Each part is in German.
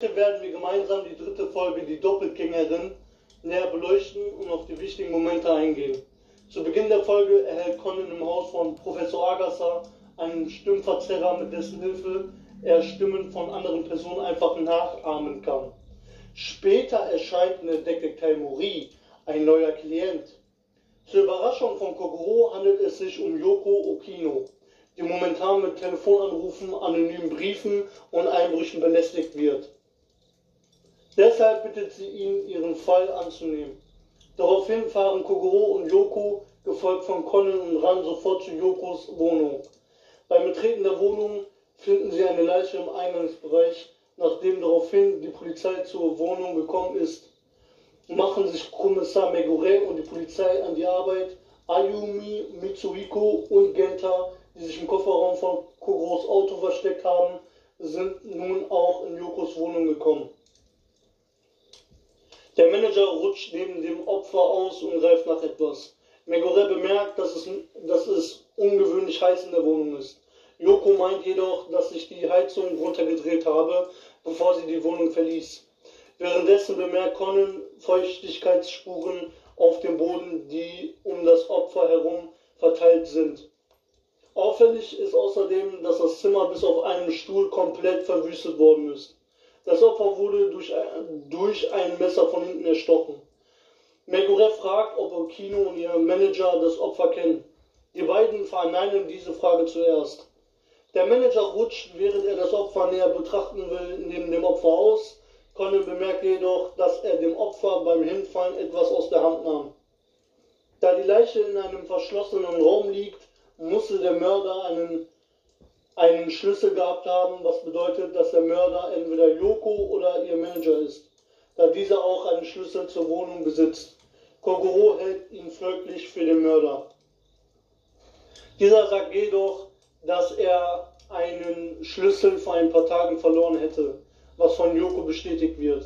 Heute werden wir gemeinsam die dritte Folge, die Doppelgängerin, näher beleuchten und auf die wichtigen Momente eingehen. Zu Beginn der Folge erhält Conan im Haus von Professor Agasser einen Stimmverzerrer, mit dessen Hilfe er Stimmen von anderen Personen einfach nachahmen kann. Später erscheint in der Detektei Mori ein neuer Klient. Zur Überraschung von Kogoro handelt es sich um Yoko Okino, die momentan mit Telefonanrufen, anonymen Briefen und Einbrüchen belästigt wird. Deshalb bittet sie ihn, ihren Fall anzunehmen. Daraufhin fahren Kogoro und Yoko, gefolgt von Conan und Ran, sofort zu Yokos Wohnung. Beim Betreten der Wohnung finden sie eine Leiche im Eingangsbereich. Nachdem daraufhin die Polizei zur Wohnung gekommen ist, machen sich Kommissar Megure und die Polizei an die Arbeit. Ayumi, Mitsuhiko und Genta, die sich im Kofferraum von Kogoros Auto versteckt haben, sind nun auch in Yokos Wohnung gekommen. Der Manager rutscht neben dem Opfer aus und greift nach etwas. Megore bemerkt, dass es, dass es ungewöhnlich heiß in der Wohnung ist. Yoko meint jedoch, dass ich die Heizung runtergedreht habe, bevor sie die Wohnung verließ. Währenddessen bemerkt Conan Feuchtigkeitsspuren auf dem Boden, die um das Opfer herum verteilt sind. Auffällig ist außerdem, dass das Zimmer bis auf einen Stuhl komplett verwüstet worden ist. Das Opfer wurde durch ein, durch ein Messer von hinten erstochen. Megure fragt, ob Okino und ihr Manager das Opfer kennen. Die beiden verneinen diese Frage zuerst. Der Manager rutscht, während er das Opfer näher betrachten will, neben dem Opfer aus. Conan bemerkt jedoch, dass er dem Opfer beim Hinfallen etwas aus der Hand nahm. Da die Leiche in einem verschlossenen Raum liegt, musste der Mörder einen einen Schlüssel gehabt haben, was bedeutet, dass der Mörder entweder Yoko oder ihr Manager ist, da dieser auch einen Schlüssel zur Wohnung besitzt. Kogoro hält ihn folglich für den Mörder. Dieser sagt jedoch, dass er einen Schlüssel vor ein paar Tagen verloren hätte, was von Yoko bestätigt wird.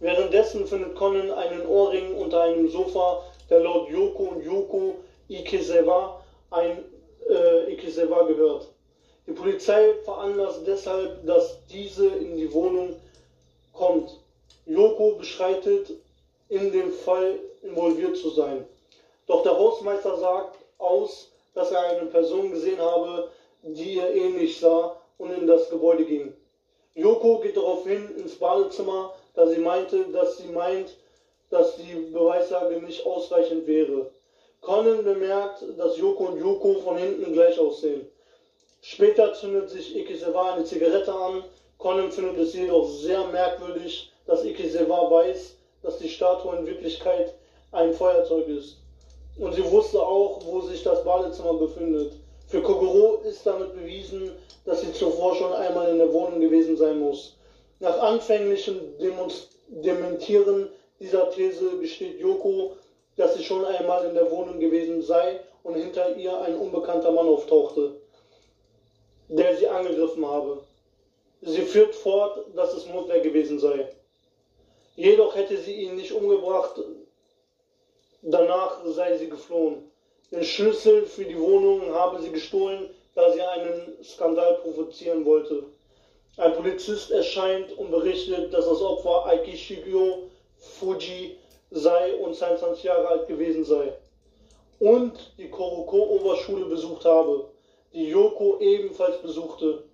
Währenddessen findet Conan einen Ohrring unter einem Sofa, der laut Yoko und Yoko Ikesewa ein äh, Ikesewa gehört. Die Polizei veranlasst deshalb, dass diese in die Wohnung kommt. Yoko beschreitet, in dem Fall involviert zu sein. Doch der Hausmeister sagt aus, dass er eine Person gesehen habe, die ihr ähnlich sah und in das Gebäude ging. Yoko geht daraufhin ins Badezimmer, da sie meinte, dass sie meint, dass die Beweislage nicht ausreichend wäre. Conan bemerkt, dass Yoko und Yoko von hinten gleich aussehen. Später zündet sich Ikisewa eine Zigarette an. Conan findet es jedoch sehr merkwürdig, dass Ikisewa weiß, dass die Statue in Wirklichkeit ein Feuerzeug ist. Und sie wusste auch, wo sich das Badezimmer befindet. Für Kogoro ist damit bewiesen, dass sie zuvor schon einmal in der Wohnung gewesen sein muss. Nach anfänglichem Dementieren dieser These gesteht Yoko, dass sie schon einmal in der Wohnung gewesen sei und hinter ihr ein unbekannter Mann auftauchte der sie angegriffen habe. Sie führt fort, dass es Mutler gewesen sei. Jedoch hätte sie ihn nicht umgebracht, danach sei sie geflohen. Den Schlüssel für die Wohnung habe sie gestohlen, da sie einen Skandal provozieren wollte. Ein Polizist erscheint und berichtet, dass das Opfer Aiki Shigyo Fuji sei und 22 Jahre alt gewesen sei und die Koroko-Oberschule besucht habe die Yoko ebenfalls besuchte.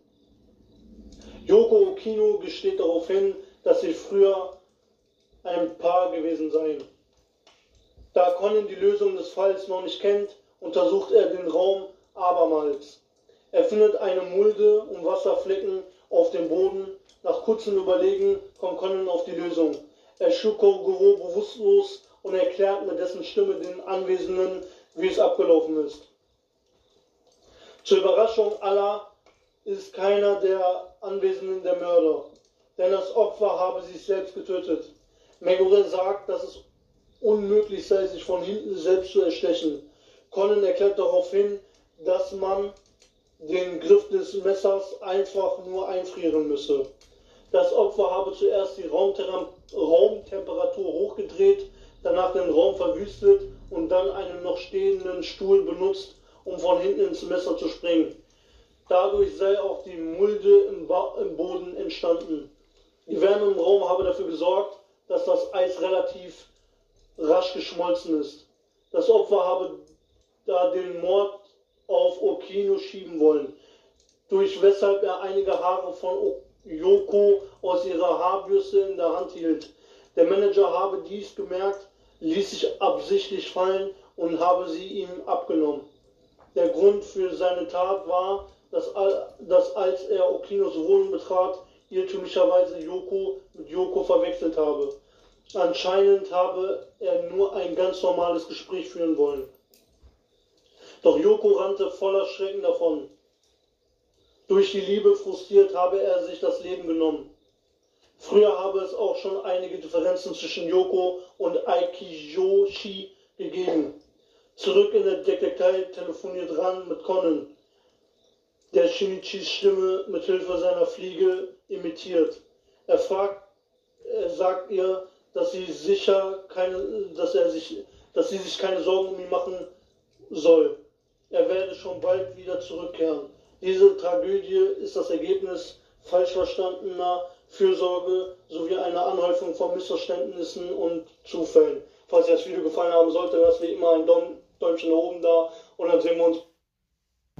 Yoko Okino gesteht darauf hin, dass sie früher ein Paar gewesen seien. Da Conan die Lösung des Falls noch nicht kennt, untersucht er den Raum abermals. Er findet eine Mulde und Wasserflecken auf dem Boden. Nach kurzem Überlegen kommt Conan auf die Lösung. Er schlug Kogoro bewusstlos und erklärt mit dessen Stimme den Anwesenden, wie es abgelaufen ist. Zur Überraschung aller ist keiner der Anwesenden der Mörder, denn das Opfer habe sich selbst getötet. Megure sagt, dass es unmöglich sei, sich von hinten selbst zu erstechen. Conan erklärt daraufhin, dass man den Griff des Messers einfach nur einfrieren müsse. Das Opfer habe zuerst die Raumtemperatur hochgedreht, danach den Raum verwüstet und dann einen noch stehenden Stuhl benutzt, um von hinten ins Messer zu springen. Dadurch sei auch die Mulde im, ba im Boden entstanden. Die Wärme im Raum habe dafür gesorgt, dass das Eis relativ rasch geschmolzen ist. Das Opfer habe da den Mord auf Okino schieben wollen, durch weshalb er einige Haare von Yoko aus ihrer Haarbürste in der Hand hielt. Der Manager habe dies gemerkt, ließ sich absichtlich fallen und habe sie ihm abgenommen. Der Grund für seine Tat war, dass, dass als er Okinos Wohnung betrat, irrtümlicherweise Yoko mit Yoko verwechselt habe. Anscheinend habe er nur ein ganz normales Gespräch führen wollen. Doch Yoko rannte voller Schrecken davon. Durch die Liebe frustriert habe er sich das Leben genommen. Früher habe es auch schon einige Differenzen zwischen Yoko und Aikiyoshi gegeben. Zurück in der Detektei telefoniert Ran mit Conan, der Shinichis Stimme mit Hilfe seiner Fliege imitiert. Er fragt, er sagt ihr, dass sie sicher keine, dass er sich, dass sie sich keine Sorgen um ihn machen soll. Er werde schon bald wieder zurückkehren. Diese Tragödie ist das Ergebnis falsch verstandener Fürsorge sowie einer Anhäufung von Missverständnissen und Zufällen. Falls euch das Video gefallen haben sollte, lasst wie immer ein Däumchen oben da. Und dann sehen wir uns